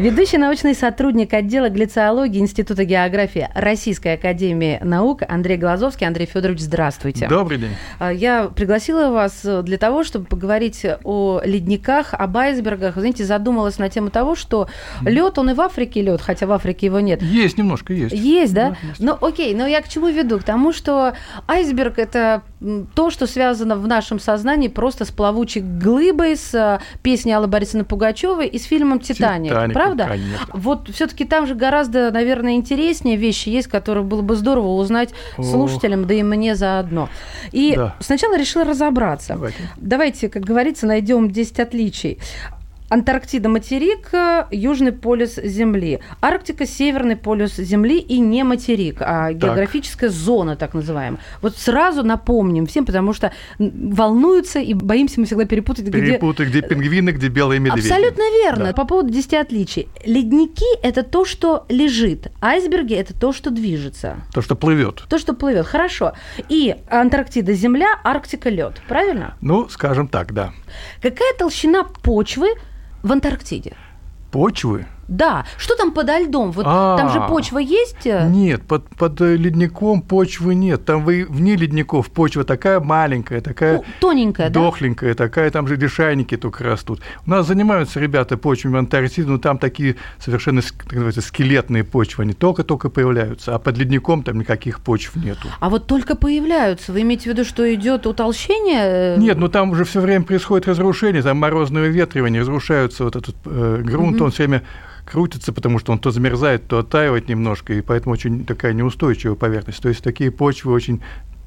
Ведущий научный сотрудник отдела глициологии Института географии Российской Академии Наук Андрей Глазовский. Андрей Федорович, здравствуйте. Добрый день. А, я пригласила вас для того, чтобы поговорить о ледниках, об айсбергах. Знаете, задумалась на тему того, что лед, он и в Африке лед, хотя в Африке его нет. Есть немножко, есть. Есть, да? да есть. Ну, окей, но я к чему веду? К тому, что айсберг – это то, что связано в нашем сознании просто с плавучей глыбой, с а, песней Аллы Борисовны Пугачевой и с фильмом «Титаник». «Титаник» правда? Конечно. Вот все-таки там же гораздо, наверное, интереснее вещи есть, которые было бы здорово узнать О. слушателям, да и мне заодно. И да. сначала решила разобраться. Давайте. Давайте, как говорится, найдем 10 отличий. Антарктида материк, Южный полюс Земли. Арктика северный полюс Земли и не материк, а так. географическая зона, так называемая. Вот сразу напомним всем, потому что волнуются и боимся мы всегда перепутать, Перепутать, где, где пингвины, где белые медведи. Абсолютно верно. Да. По поводу 10 отличий. Ледники – это то, что лежит. Айсберги – это то, что движется. То, что плывет. То, что плывет. Хорошо. И Антарктида – земля, Арктика – лед. Правильно? Ну, скажем так, да. Какая толщина почвы в Антарктиде. Почвы? Да. Что там подо льдом? Вот а, там же почва есть? Нет, под, под ледником почвы нет. Там вы, вне ледников почва такая маленькая, такая ну, тоненькая, дохленькая, да? такая, там же лишайники только растут. У нас занимаются ребята почвами Антарктиды, но там такие совершенно так называется, скелетные почвы, они только-только появляются, а под ледником там никаких почв нету. А вот только появляются. Вы имеете в виду, что идет утолщение? Нет, ну там уже все время происходит разрушение, там морозное ветривание, разрушаются вот этот э, грунт, угу. он все время крутится, потому что он то замерзает, то оттаивает немножко, и поэтому очень такая неустойчивая поверхность. То есть такие почвы очень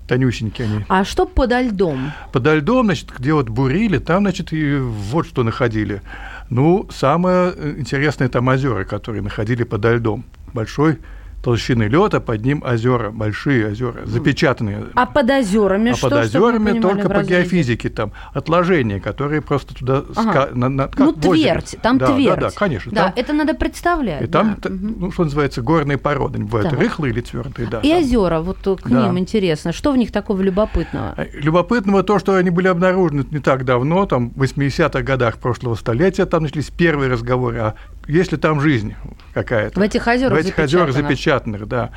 тонюсенькие они. А что подо льдом? Подо льдом, значит, где вот бурили, там, значит, и вот что находили. Ну, самое интересное там озера, которые находили подо льдом. Большой толщины лед, а под ним озера, большие озера, запечатанные. А под озерами а что? под озерами только по геофизике там отложения, которые просто туда ага. ска... на, на, как ну твердь, там да, твердь. Да, да, конечно. Да, там... это надо представлять. И там, да. ну что называется, горные породы, бывают да. рыхлые или твердые, да. И там. озера, вот к да. ним интересно, что в них такого любопытного? Э, любопытного то, что они были обнаружены не так давно, там в 80-х годах прошлого столетия, там начались первые разговоры о есть ли там жизнь какая-то. В этих озерах В этих озерах запечатанных, да.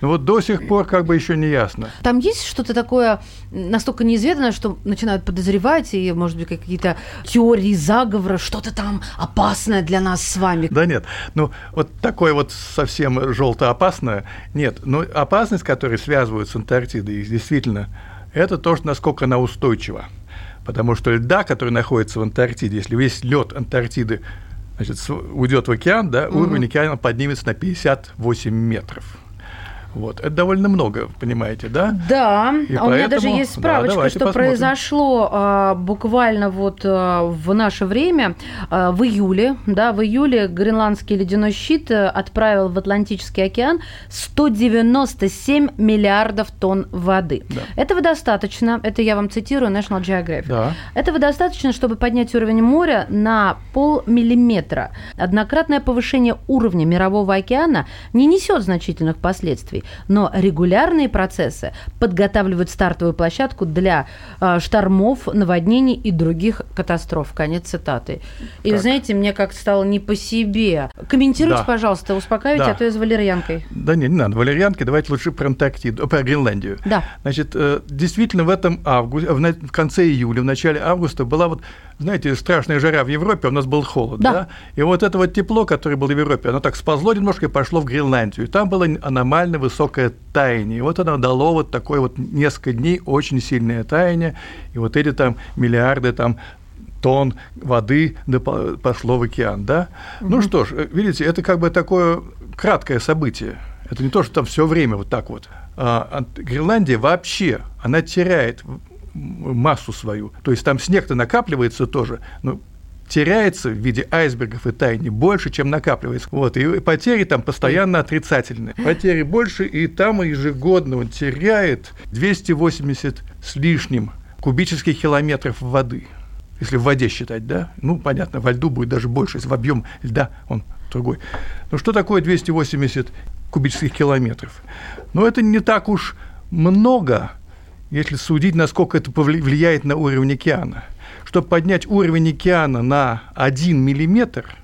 Но вот до сих пор как бы еще не ясно. Там есть что-то такое настолько неизведанное, что начинают подозревать, и, может быть, какие-то теории заговора, что-то там опасное для нас с вами. Да нет, ну вот такое вот совсем желто опасное, нет. Но опасность, которая связывают с Антарктидой, действительно, это то, что насколько она устойчива. Потому что льда, который находится в Антарктиде, если весь лед Антарктиды значит, уйдет в океан, да, уровень океана поднимется на 58 метров. Вот. Это довольно много, понимаете, да? Да. И а поэтому... у меня даже есть справочка, да, что посмотрим. произошло а, буквально вот а, в наше время, а, в июле, да, в июле гренландский ледяной щит э, отправил в Атлантический океан 197 миллиардов тонн воды. Да. Этого достаточно, это я вам цитирую National Geographic. Да. Этого достаточно, чтобы поднять уровень моря на полмиллиметра. Однократное повышение уровня мирового океана не несет значительных последствий но регулярные процессы подготавливают стартовую площадку для э, штормов, наводнений и других катастроф. Конец цитаты. И вы знаете, мне как стало не по себе. Комментируйте, да. пожалуйста, успокаивайте, да. а то я с валерьянкой. Да не, не надо валерьянки, давайте лучше про Антарктиду, про Гренландию. Да. Значит, э, действительно в этом августе, в конце июля, в начале августа была вот знаете, страшная жара в Европе, у нас был холод, да. да? И вот это вот тепло, которое было в Европе, оно так сползло немножко и пошло в Гренландию. И там было аномально высокое таяние. И вот оно дало вот такое вот несколько дней очень сильное таяние. И вот эти там миллиарды там тонн воды пошло в океан, да? Угу. Ну что ж, э, видите, это как бы такое краткое событие. Это не то, что там все время вот так вот. А Гренландия вообще, она теряет массу свою. То есть там снег-то накапливается тоже, но теряется в виде айсбергов и тайни больше, чем накапливается. Вот, и потери там постоянно отрицательные. Потери больше, и там ежегодно он теряет 280 с лишним кубических километров воды. Если в воде считать, да? Ну, понятно, во льду будет даже больше, если в объем льда он другой. Но что такое 280 кубических километров? Ну, это не так уж много – если судить, насколько это влияет на уровень океана. Чтобы поднять уровень океана на 1 миллиметр,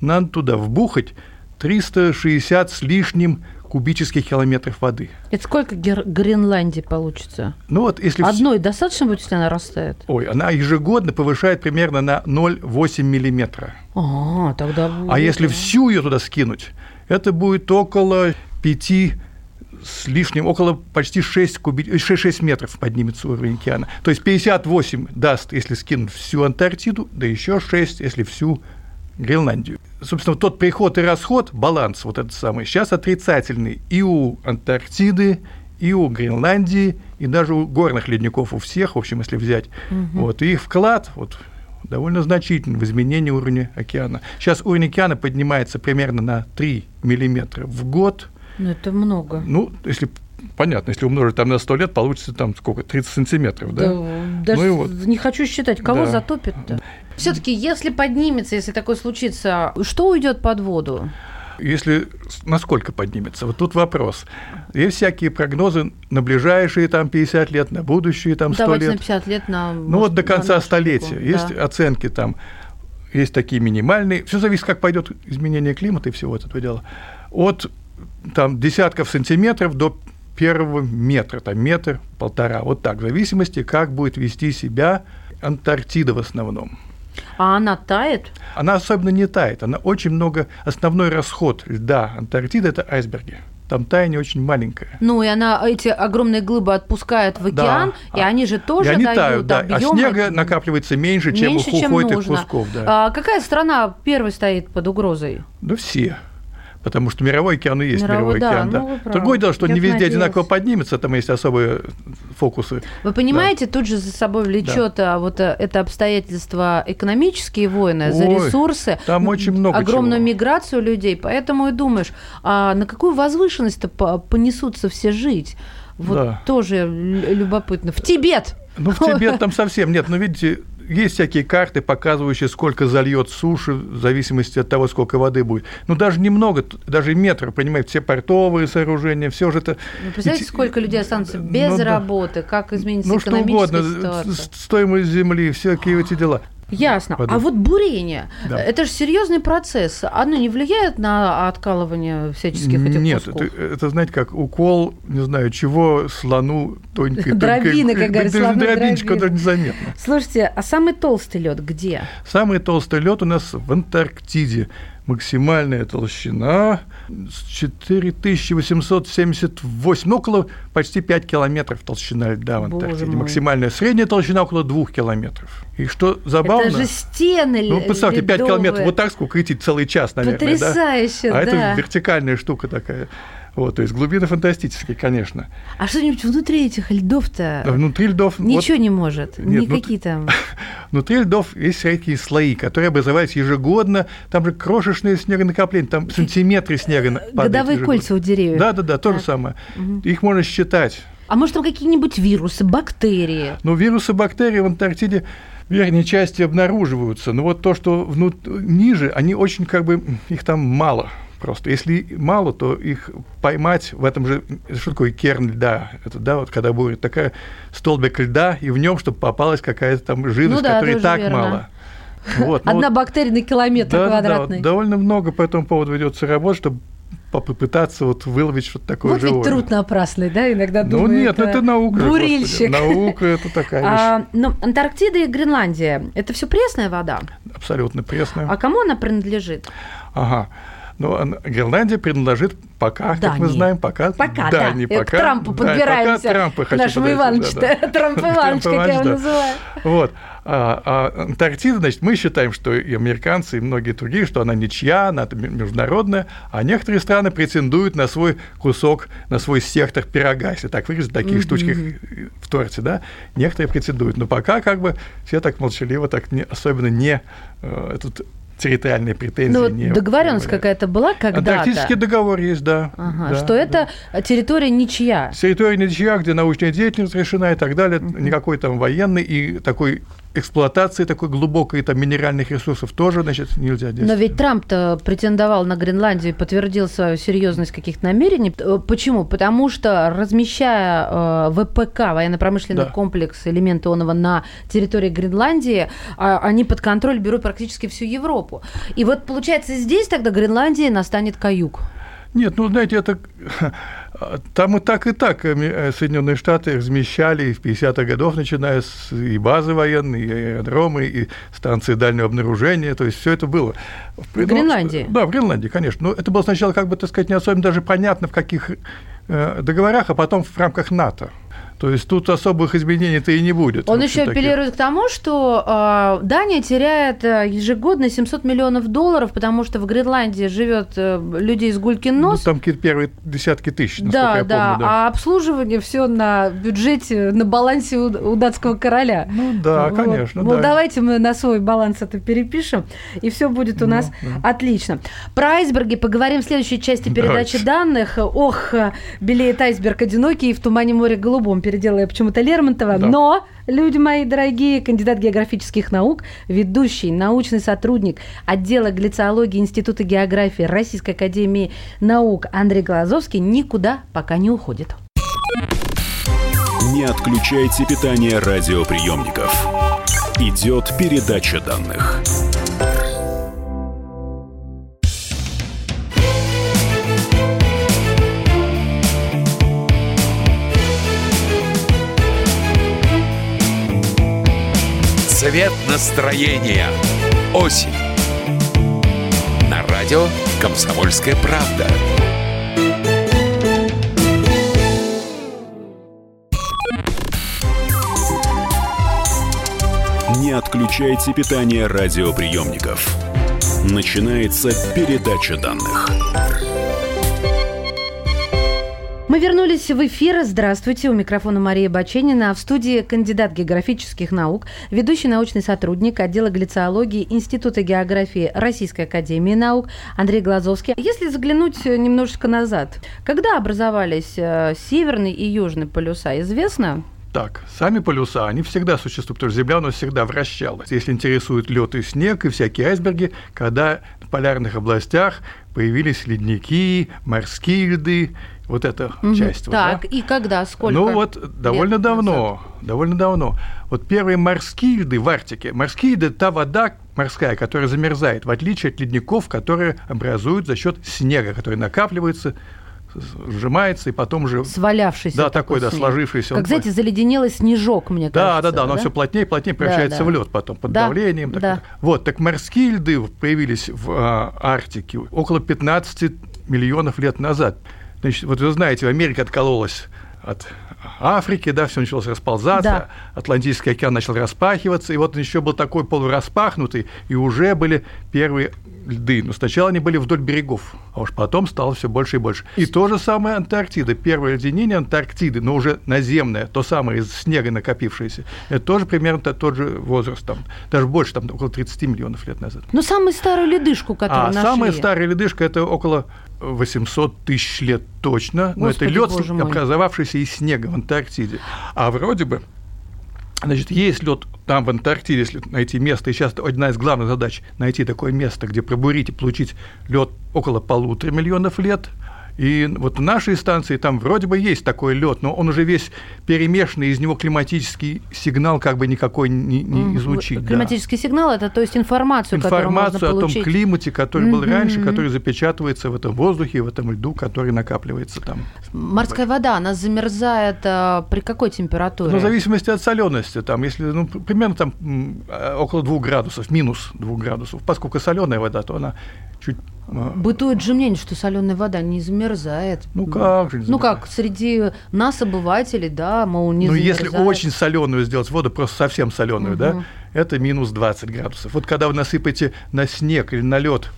надо туда вбухать 360 с лишним кубических километров воды. Это сколько Гер- Гренландии получится? Ну вот, если одной достаточно будет, если она растает? Ой, она ежегодно повышает примерно на 0,8 миллиметра. А, тогда будет. А если всю ее туда скинуть, это будет около 5 с лишним, около почти 6, куби... 6, 6 метров поднимется уровень океана. То есть 58 даст, если скинуть всю Антарктиду, да еще 6, если всю Гренландию. Собственно, тот приход и расход, баланс вот этот самый, сейчас отрицательный и у Антарктиды, и у Гренландии, и даже у горных ледников у всех, в общем, если взять. Угу. Вот, и их вклад вот, довольно значительный в изменении уровня океана. Сейчас уровень океана поднимается примерно на 3 миллиметра в год. Ну, это много. Ну, если понятно, если умножить там на 100 лет, получится там сколько, 30 сантиметров, да? да даже ну, вот. не хочу считать, кого да. затопит-то. Все-таки, если поднимется, если такое случится, что уйдет под воду? Если насколько поднимется? Вот тут вопрос. Есть всякие прогнозы на ближайшие там 50 лет, на будущие там 100 Давайте лет. на 50 лет, на Ну вот до конца столетия. Веку. Есть да. оценки там, есть такие минимальные. Все зависит, как пойдет изменение климата и всего этого дела. От там десятков сантиметров до первого метра, там метр, полтора, вот так, в зависимости, как будет вести себя Антарктида в основном. А она тает? Она особенно не тает. Она очень много... Основной расход льда Антарктиды – это айсберги. Там таяние очень маленькое. Ну, и она эти огромные глыбы отпускает в океан, да. и они же тоже и они дают тают, да. А снега накапливается меньше, чем меньше, уходит чем нужно. кусков. Да. А какая страна первой стоит под угрозой? Да все потому что мировой океан и есть мировой, мировой да, океан. Да. Ну, Другое дело, что Я не везде надеялась. одинаково поднимется, там есть особые фокусы. Вы понимаете, да. тут же за собой влечет да. вот э, это обстоятельства экономические войны, Ой, за ресурсы, там очень много огромную чего. миграцию людей, поэтому и думаешь, а на какую возвышенность-то понесутся все жить? Вот да. тоже любопытно. В Тибет! Ну, в Тибет там совсем нет. Но видите, есть всякие карты, показывающие, сколько зальет суши, в зависимости от того, сколько воды будет. Ну, даже немного, даже метр, понимаете, все портовые сооружения, все же это... Ну, представляете, сколько людей останутся ну без ну, работы, как изменится ну, экономическая что угодно, ситуация? стоимость земли, всякие эти дела. Ясно. Воды. А вот бурение, да. это же серьезный процесс. Оно не влияет на откалывание всяческих этих Нет, кусков? это, это, знаете, как укол, не знаю, чего слону тоненькой... Дробина, как говорят, слону дробиночка, даже незаметно. Слушайте, а самый толстый лед где? Самый толстый лед у нас в Антарктиде максимальная толщина 4878, ну, около почти 5 километров толщина льда в Антарктиде. Максимальная средняя толщина около 2 километров. И что забавно... Это же стены Ну, представьте, ледовые. 5 километров, вот так сколько идти целый час, наверное. Потрясающе, да? А да. это вертикальная штука такая. Вот, то есть глубины фантастические, конечно. А что-нибудь внутри этих льдов-то? Внутри льдов... Ничего вот, не может? Нет, Никакие там... Внутри льдов есть всякие слои, которые образовались ежегодно. Там же крошечные снегонакопления, там сантиметры снега Годовые кольца у деревьев. Да-да-да, то же самое. Угу. Их можно считать. А может, там какие-нибудь вирусы, бактерии? Ну, вирусы, бактерии в Антарктиде в верхней части обнаруживаются. Но вот то, что внут... ниже, они очень как бы... Их там мало просто. Если мало, то их поймать в этом же, что такое керн льда? Это, да, вот когда будет такая столбик льда, и в нем, чтобы попалась какая-то там жидкость, ну, да, которой и так верно. мало. Вот, ну Одна вот, бактерия на километр да, квадратный. Да, довольно много по этому поводу ведется работа, чтобы попытаться вот выловить что-то такое вот живое. Вот труд напрасный, да, иногда думаю, Ну нет, это, это наука. Бурильщик. Господи. Наука – это такая вещь. А, но Антарктида и Гренландия – это все пресная вода? Абсолютно пресная. А кому она принадлежит? Ага. Но Гренландия принадлежит пока, да, как мы знаем, пока. Пока, да. Не пока. К Трампу подбираемся. Да, пока Трампа хочу Нашему Ивановичу. Да, да. Трамп Иванович, как я его называю. Вот. А, а Антарктида, значит, мы считаем, что и американцы, и многие другие, что она ничья, она международная, а некоторые страны претендуют на свой кусок, на свой сектор пирога, если так выразить, такие mm-hmm. штучки в торте, да, некоторые претендуют. Но пока как бы все так молчаливо, так не, особенно не э, этот территориальные претензии. Ну, не договоренность какая-то была когда-то? Антарктический договор есть, да. Ага, да что да. это территория ничья. Территория ничья, где научная деятельность решена и так далее. Угу. Никакой там военный и такой эксплуатации такой глубокой там минеральных ресурсов тоже, значит, нельзя действовать. Но ведь Трамп-то претендовал на Гренландию и подтвердил свою серьезность каких-то намерений. Э, почему? Потому что размещая э, ВПК, военно-промышленный да. комплекс элемента Онова на территории Гренландии, э, они под контроль берут практически всю Европу. И вот получается здесь тогда Гренландия настанет каюк. Нет, ну, знаете, это там и так, и так э, э, Соединенные Штаты размещали в 50-х годов, начиная с и базы военные, и аэродромы, и станции дальнего обнаружения, то есть все это было. В Гренландии? Да, в Гренландии, конечно. Но это было сначала, как бы, так сказать, не особенно даже понятно, в каких э, договорах, а потом в рамках НАТО. То есть тут особых изменений-то и не будет. Он еще апеллирует к тому, что э, Дания теряет э, ежегодно 700 миллионов долларов, потому что в Гренландии живет э, людей с гулькин ну, нос. Ну, там какие-то первые десятки тысяч, да, я да, помню. Да, а обслуживание все на бюджете, на балансе у, у датского короля. Ну да, вот. конечно. Вот, да. давайте мы на свой баланс это перепишем, и все будет у ну, нас да. отлично. Про айсберги поговорим в следующей части передачи давайте. данных. Ох, белеет айсберг одинокий в тумане моря голубом переделая почему-то Лермонтова. Да. Но, люди мои дорогие, кандидат географических наук, ведущий научный сотрудник отдела глициологии Института географии Российской академии наук Андрей Глазовский никуда пока не уходит. Не отключайте питание радиоприемников. Идет передача данных. Цвет настроения. Осень. На радио «Комсомольская правда». Не отключайте питание радиоприемников. Начинается передача данных. Мы вернулись в эфир. Здравствуйте. У микрофона Мария Баченина. В студии кандидат географических наук, ведущий научный сотрудник отдела глициологии Института географии Российской Академии наук Андрей Глазовский. Если заглянуть немножечко назад, когда образовались э, северный и южный полюса, известно? Так, сами полюса, они всегда существуют, потому что Земля у нас всегда вращалась. Если интересует лед и снег и всякие айсберги, когда в полярных областях появились ледники, морские льды, вот эта угу. часть. Так, вот, да? и когда, сколько? Ну вот довольно давно, назад? довольно давно. Вот первые морские льды в Арктике. Морские льды – та вода морская, которая замерзает, в отличие от ледников, которые образуют за счет снега, который накапливается сжимается и потом уже свалявшийся да такой, такой да сложившийся как знаете заледенелый снежок мне да, кажется да да да но все плотнее и плотнее превращается да, да. в лед потом под да, давлением так, да. вот так морские льды появились в а, Арктике около 15 миллионов лет назад Значит, вот вы знаете, Америка откололась от Африки, да, все началось расползаться, да. Атлантический океан начал распахиваться, и вот он еще был такой полураспахнутый, и уже были первые льды. Но сначала они были вдоль берегов, а уж потом стало все больше и больше. И то же самое Антарктида. Первое леденение Антарктиды, но уже наземное, то самое из снега накопившееся, это тоже примерно тот же возраст, там, даже больше, там около 30 миллионов лет назад. Но самую старую ледышку, которую а нашли? самая старая ледышка – это около 800 тысяч лет точно, но это лед, образовавшийся из снега в Антарктиде. А вроде бы, значит, есть лед там в Антарктиде, если найти место, и сейчас одна из главных задач найти такое место, где пробурить и получить лед около полутора миллионов лет – и вот в нашей станции там вроде бы есть такой лед, но он уже весь перемешанный, из него климатический сигнал как бы никакой не, не излучить. Климатический да. сигнал это то есть информацию, информацию которую можно о том климате, который был раньше, который запечатывается в этом воздухе, в этом льду, который накапливается там. Морская вода, она замерзает а, при какой температуре? Ну, в зависимости от солености, там, если ну, примерно там около двух градусов, минус двух градусов, поскольку соленая вода, то она чуть а. Бытует же мнение, что соленая вода не замерзает. Ну как же не Ну как, среди нас, обывателей, да, мол, не Ну замерзает. если очень соленую сделать воду, просто совсем соленую, угу. да, это минус 20 градусов. Вот когда вы насыпаете на снег или на лед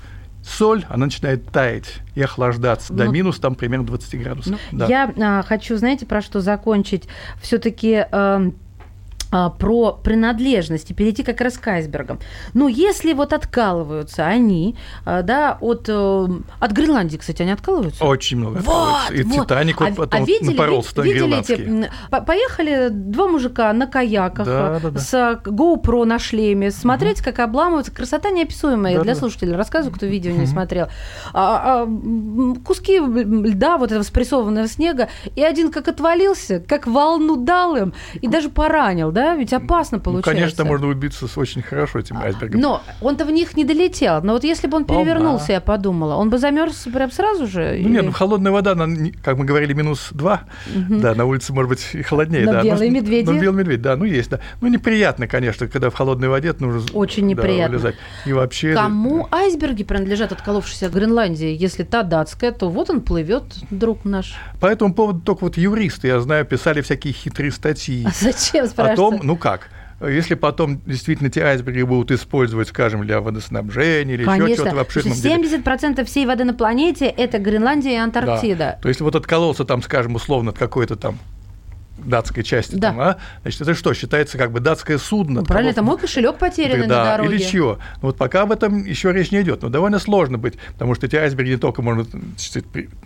соль, она начинает таять и охлаждаться ну, до минус там примерно 20 градусов. Ну, да. Я а, хочу, знаете, про что закончить? Все-таки э, а, про принадлежность и перейти как раз к айсбергам. Но если вот откалываются они, а, да, от, э, от Гренландии, кстати, они откалываются? Очень много вот, И вот. Титаник вот а, потом а видели, напоролся видели, видели эти, Поехали два мужика на каяках да, да, да. с GoPro на шлеме, смотреть, угу. как обламываются. Красота неописуемая да, для да. слушателей. Рассказываю, кто видео угу. не смотрел. А, а, куски льда, вот этого спрессованного снега, и один как отвалился, как волну дал им, и даже поранил да? Ведь опасно получается. Ну, конечно, можно убиться с очень хорошо этим айсбергом. Но он-то в них не долетел. Но вот если бы он перевернулся, я подумала, он бы замерз прям сразу же? Ну, нет, ну, холодная вода, она, как мы говорили, минус два. Да, на улице, может быть, и холоднее. Но да. белые ну, медведи? Ну, белый медведь, да, ну, есть, да. Ну, неприятно, конечно, когда в холодной воде нужно Очень неприятно. вылезать. И вообще... Кому айсберги принадлежат, отколовшиеся Гренландии? Если та датская, то вот он плывет, друг наш. По этому поводу только вот юристы, я знаю, писали всякие хитрые статьи. А зачем, спрашивается? О том, ну как, если потом действительно эти айсберги будут использовать, скажем, для водоснабжения или Конечно. еще чего-то в обширном 70% деле. всей воды на планете – это Гренландия и Антарктида. Да. То есть вот откололся там, скажем, условно от какой-то там датской части, да. там, а? значит, это что, считается как бы датское судно? Ну, правильно, это мой кошелек потерян да, на дороге. или чего. Но вот пока об этом еще речь не идет. Но довольно сложно быть, потому что эти айсберги не только могут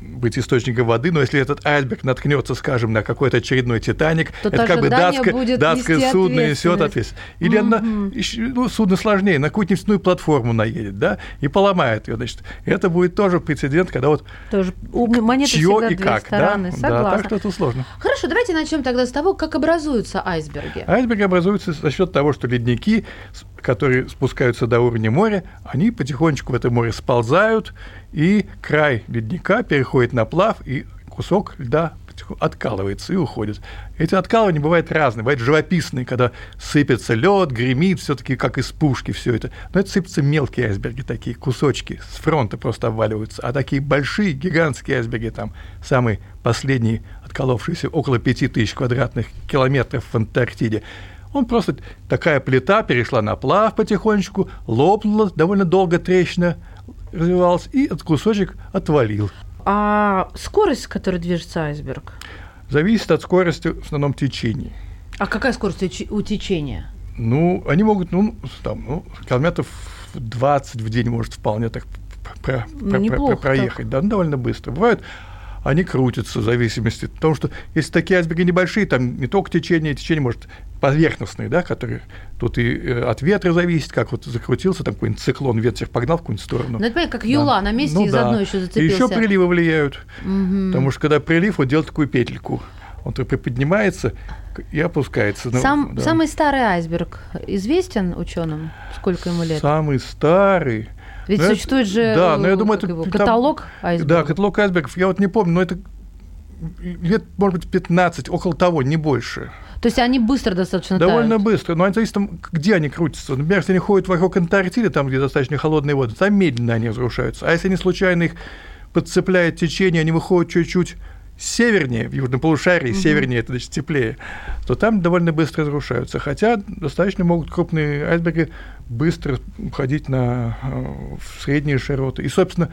быть источником воды, но если этот айсберг наткнется, скажем, на какой-то очередной Титаник, то это как бы датское, датское судно несет ответственность. Или mm-hmm. она, ну, судно сложнее, на какую-то нефтяную платформу наедет, да, и поломает ее, значит. Это будет тоже прецедент, когда вот тоже чье и как, стороны. да? Да, так что это сложно. Хорошо, давайте начнем тогда с того, как образуются айсберги. Айсберги образуются за счет того, что ледники, которые спускаются до уровня моря, они потихонечку в это море сползают, и край ледника переходит на плав, и кусок льда откалывается и уходит. Эти откалывания бывают разные. Бывают живописные, когда сыпется лед, гремит, все-таки как из пушки все это. Но это сыпятся мелкие айсберги, такие кусочки с фронта просто обваливаются. А такие большие, гигантские айсберги, там самый последний отколовшийся около 5000 квадратных километров в Антарктиде, он просто такая плита перешла на плав потихонечку, лопнула, довольно долго трещина развивалась, и этот кусочек отвалил. А скорость, с которой движется айсберг? Зависит от скорости в основном течения. А какая скорость у течения? Ну, они могут, ну, там, ну, километров 20 в день может вполне так про, про, про, проехать, так. да, ну, довольно быстро. Бывают они крутятся в зависимости от того, что если такие айсберги небольшие, там не только течение, течение может поверхностные, да, которые тут и э, от ветра зависит, как вот закрутился, там какой-нибудь циклон, ветер погнал в какую-нибудь сторону. Ну, это как юла да. на месте ну, из да. одной еще зацепился. И еще приливы влияют, угу. потому что когда прилив, вот делает такую петельку, он приподнимается и опускается. Сам, да. Самый старый айсберг известен ученым? Сколько ему лет? Самый старый. Ведь но ну, существует это, же да, но я думаю, это, его, каталог айсбергов. Да, каталог айсбергов. Я вот не помню, но это лет, может быть, 15, около того, не больше. То есть они быстро достаточно Довольно тают. быстро, но они зависит, где они крутятся. Например, если они ходят вокруг Антарктиды, там, где достаточно холодные воды, там медленно они разрушаются. А если они случайно их подцепляют течение, они выходят чуть-чуть севернее, в южном полушарии, угу. севернее это значит теплее, то там довольно быстро разрушаются. Хотя достаточно могут крупные айсберги быстро уходить на, э, в средние широты. И, собственно,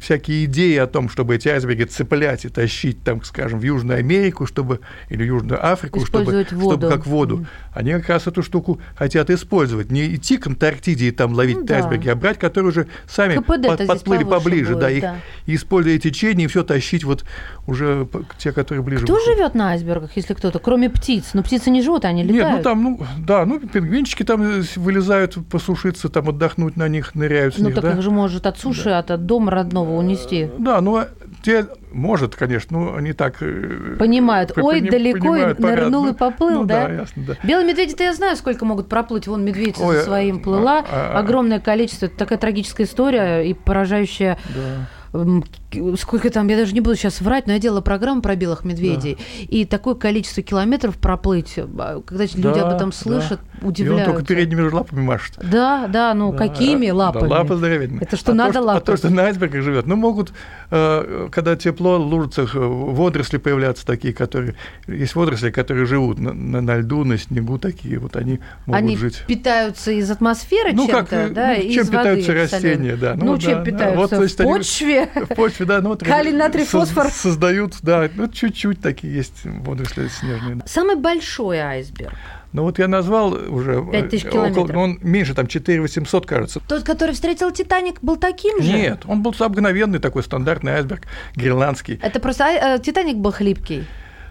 всякие идеи о том, чтобы эти айсберги цеплять и тащить, там, скажем, в Южную Америку, чтобы, или Южную Африку, чтобы, чтобы как воду, они как раз эту штуку хотят использовать. Не идти к Антарктиде и там ловить ну, да. айсберги, а брать, которые уже сами под, подплыли поближе, будет, да, их, да. и используя течение, и все тащить вот уже те, которые ближе. Кто живет на айсбергах, если кто-то, кроме птиц? Ну, птицы не живут, они летают. Нет, ну там, ну, да, ну, пингвинчики там э, вылезают посушиться, там отдохнуть на них, ныряют с ну, них, так да? их же может от суши, да. от, от дома родного его унести. Да, ну, а те, может, конечно, но они так... Э, понимают. Ой, поним, далеко понимают, и нырнул и поплыл, ну, да? да? ясно, да. Белые медведи-то я знаю, сколько могут проплыть. Вон медведь Ой, со своим плыла. А, а, Огромное количество. Это такая трагическая история и поражающая... Да сколько там, я даже не буду сейчас врать, но я делала программу про белых медведей, да. и такое количество километров проплыть, а, когда да, люди об этом слышат, да. удивляются. И он только передними лапами машет. Да, да, ну да, какими лапами? Да, лапы здоровенные. Это что а надо то, лапы? А то, что на айсбергах живет, ну могут, э, когда тепло, в лужицах э, водоросли появляться такие, которые, есть водоросли, которые живут на, на, льду, на снегу такие, вот они могут они жить. Они питаются из атмосферы ну, чем-то, как, э, да, ну, чем из питаются воды, растения, да. Ну, ну чем да, питаются? Вот, в значит, почве? Они, в почве, да. Ну, Калий, натрий, фосфор. Создают, да, ну чуть-чуть такие есть водоросли снежные. Самый большой айсберг? Но вот я назвал уже... 5 тысяч километров. Около, он меньше, там 4 800, кажется. Тот, который встретил «Титаник», был таким же? Нет, он был обыкновенный такой стандартный айсберг, гренландский. Это просто а, «Титаник» был хлипкий?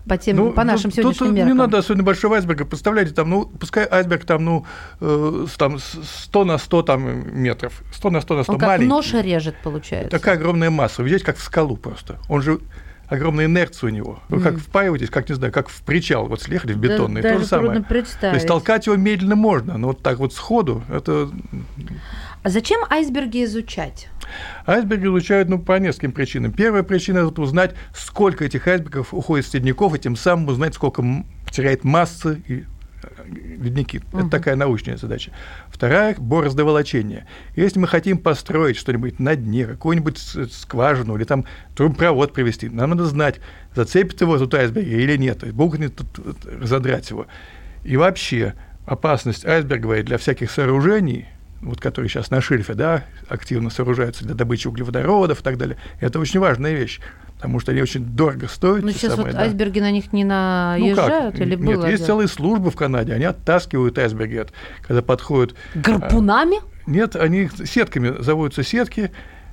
По, тем, ну, по нашим сегодняшним тут меркам. Не надо особенно большого айсберга. Представляете, там, ну, пускай айсберг там, ну, э, там 100 на 100 там, метров. 100 на 100 на 100 Он маленький. как нож режет, получается. Такая огромная масса. Вы видите, как в скалу просто. Он же огромная инерция у него. Вы mm. как впаиваетесь, как, не знаю, как в причал, вот слехали в бетонный, да, то же самое. Представить. То есть толкать его медленно можно, но вот так вот сходу, это... А зачем айсберги изучать? Айсберги изучают ну, по нескольким причинам. Первая причина – это узнать, сколько этих айсбергов уходит с ледников, и тем самым узнать, сколько теряет массы и ледники. Угу. Это такая научная задача. Вторая – бороздоволочение. Если мы хотим построить что-нибудь на дне, какую-нибудь скважину или там трубопровод привести, нам надо знать, зацепит его тут айсберг или нет, будет тут разодрать его. И вообще опасность айсберговая для всяких сооружений – вот которые сейчас на шельфе, да, активно сооружаются для добычи углеводородов и так далее, это очень важная вещь, потому что они очень дорого стоят. Ну, сейчас самое, вот да. айсберги на них не наезжают ну, как? или Нет, было? есть целые службы в Канаде, они оттаскивают айсберги, когда подходят... Гарпунами? А, нет, они сетками, заводятся сетки,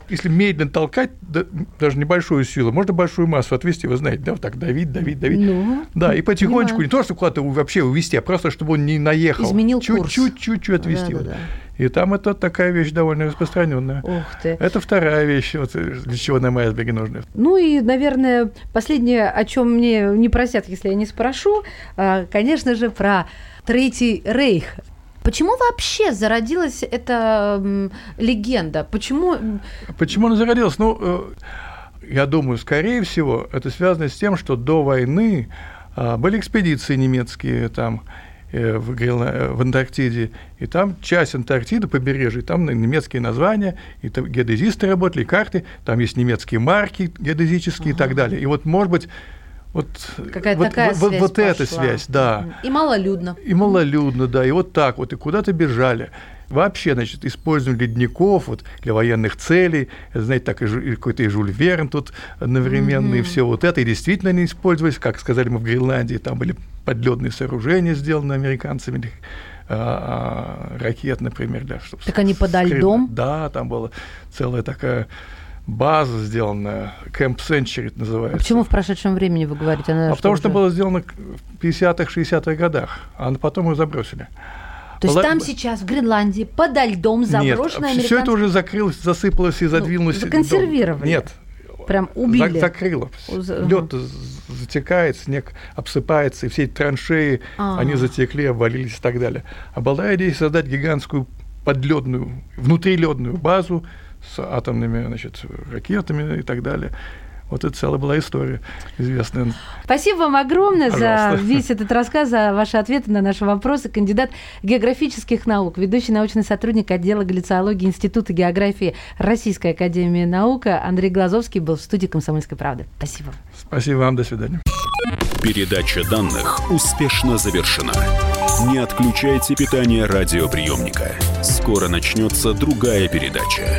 если медленно толкать, да, даже небольшую силу, можно большую массу отвести, вы знаете, да, вот так давить, давить, давить. Ну, да, и потихонечку, понимаю. не то, что куда-то вообще увести, а просто, чтобы он не наехал. Изменил чуть-чуть, Чуть-чуть, отвести. Да, да, да. И там это такая вещь довольно распространенная. Ух ты. Это вторая вещь, вот, для чего нам айсберги нужны. Ну и, наверное, последнее, о чем мне не просят, если я не спрошу, а, конечно же, про Третий Рейх. Почему вообще зародилась эта легенда? Почему? Почему она зародилась? Ну, э, я думаю, скорее всего, это связано с тем, что до войны а, были экспедиции немецкие там, Э, в, э, в Антарктиде, и там часть Антарктиды, побережья, там немецкие названия, и там геодезисты работали, и карты, там есть немецкие марки геодезические ага. и так далее. И вот, может быть, вот, Какая вот, такая вот, связь вот эта связь, да. И малолюдно. И малолюдно, да, и вот так вот, и куда-то бежали. Вообще, значит, использование ледников вот, для военных целей, знаете, так и какой-то и Жюль Верн тут одновременно, mm-hmm. и все вот это, и действительно они использовались, как сказали мы в Гренландии, там были подледные сооружения сделаны американцами, а, а, ракет, например, для чтобы Так они подо льдом? Да, там была целая такая база сделана, Camp Century называется. А почему в прошедшем времени вы говорите? Она а потому что было сделано в 50-х, 60-х годах, а потом ее забросили. То есть там сейчас, в Гренландии, подо льдом заброшенная Нет, все это уже закрылось, засыпалось и задвинулось. Ну, законсервировали. Нет. Прям убили. Закрыло. Лед затекает, снег обсыпается, и все эти траншеи, А-а-а. они затекли, обвалились и так далее. А была идея создать гигантскую подледную, внутриледную базу с атомными значит, ракетами и так далее. Вот это целая была история известная. Спасибо вам огромное Пожалуйста. за весь этот рассказ, за ваши ответы на наши вопросы. Кандидат географических наук, ведущий научный сотрудник отдела галлициологии Института географии Российской Академии Наук Андрей Глазовский был в студии «Комсомольской правды». Спасибо. Спасибо вам. До свидания. Передача данных успешно завершена. Не отключайте питание радиоприемника. Скоро начнется другая передача.